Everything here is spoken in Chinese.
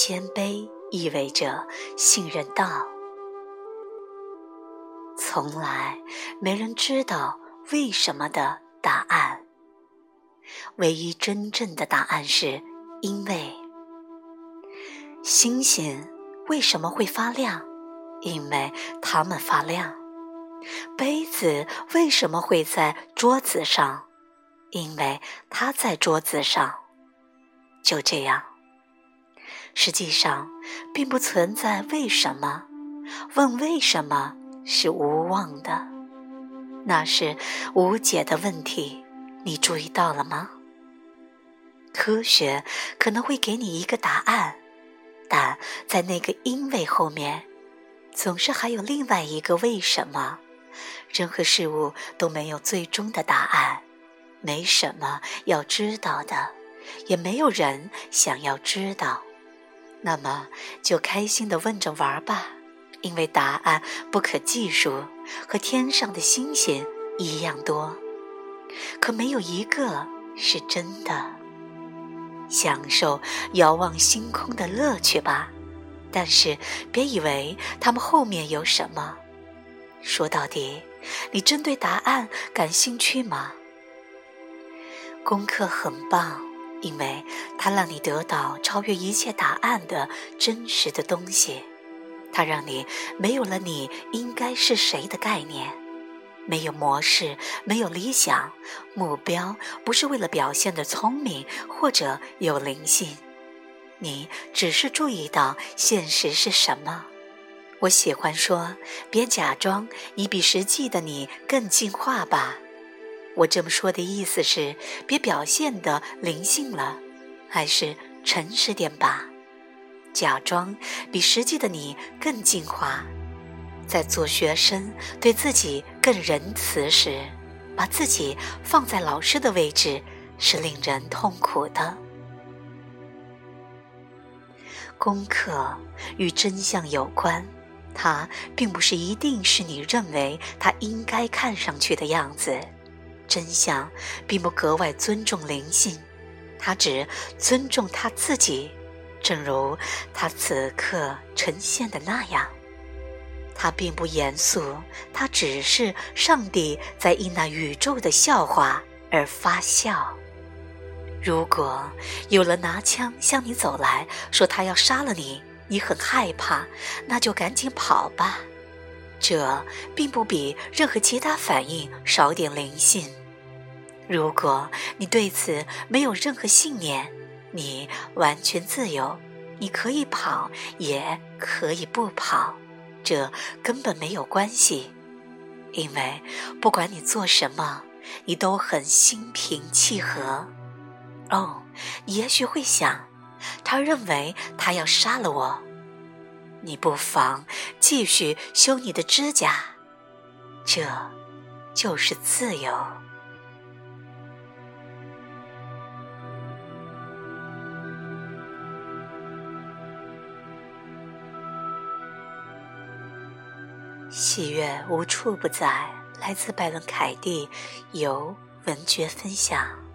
谦卑意味着信任道。从来没人知道为什么的答案。唯一真正的答案是因为。星星为什么会发亮？因为它们发亮。杯子为什么会在桌子上？因为它在桌子上。就这样。实际上，并不存在为什么。问为什么是无望的，那是无解的问题。你注意到了吗？科学可能会给你一个答案，但在那个因为后面，总是还有另外一个为什么。任何事物都没有最终的答案，没什么要知道的，也没有人想要知道。那么就开心的问着玩吧，因为答案不可计数，和天上的星星一样多，可没有一个是真的。享受遥望星空的乐趣吧，但是别以为他们后面有什么。说到底，你真对答案感兴趣吗？功课很棒。因为它让你得到超越一切答案的真实的东西，它让你没有了你应该是谁的概念，没有模式，没有理想目标，不是为了表现的聪明或者有灵性，你只是注意到现实是什么。我喜欢说，别假装你比实际的你更进化吧。我这么说的意思是，别表现的灵性了，还是诚实点吧。假装比实际的你更进化，在做学生对自己更仁慈时，把自己放在老师的位置是令人痛苦的。功课与真相有关，它并不是一定是你认为它应该看上去的样子。真相并不格外尊重灵性，他只尊重他自己，正如他此刻呈现的那样。他并不严肃，他只是上帝在因那宇宙的笑话而发笑。如果有人拿枪向你走来说他要杀了你，你很害怕，那就赶紧跑吧。这并不比任何其他反应少点灵性。如果你对此没有任何信念，你完全自由，你可以跑，也可以不跑，这根本没有关系，因为不管你做什么，你都很心平气和。哦，你也许会想，他认为他要杀了我，你不妨继续修你的指甲，这就是自由。喜悦无处不在，来自百伦凯蒂，由文觉分享。